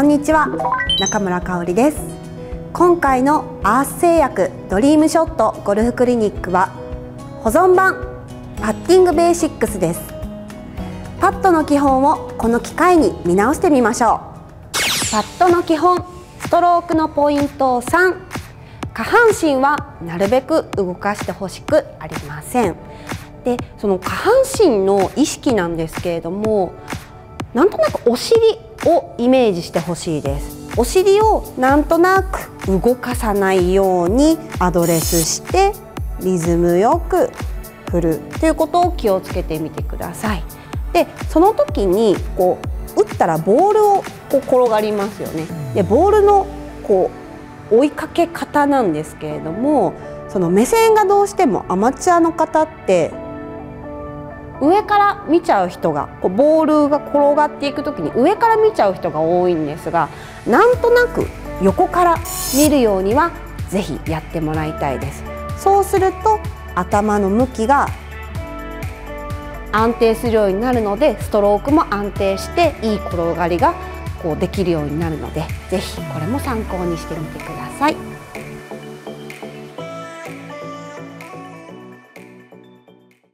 こんにちは。中村香織です。今回のアース製薬ドリームショットゴルフクリニックは保存版パッティングベーシックスです。パットの基本をこの機会に見直してみましょう。パットの基本ストロークのポイント3下半身はなるべく動かしてほしくありません。でその下半身の意識なんですけれどもなんとなくお尻をイメージしてほしいです。お尻をなんとなく動かさないようにアドレスしてリズムよく振るということを気をつけてみてください。でその時にこう打ったらボールをこう転がりますよね。でボールのこう追いかけ方なんですけれどもその目線がどうしてもアマチュアの方って上から見ちゃう人がこうボールが転がっていく時に上から見ちゃう人が多いんですがなんとなく横から見るようにはぜひやってもらいたいですそうすると頭の向きが安定するようになるのでストロークも安定していい転がりがこうできるようになるのでぜひこれも参考にしてみてください。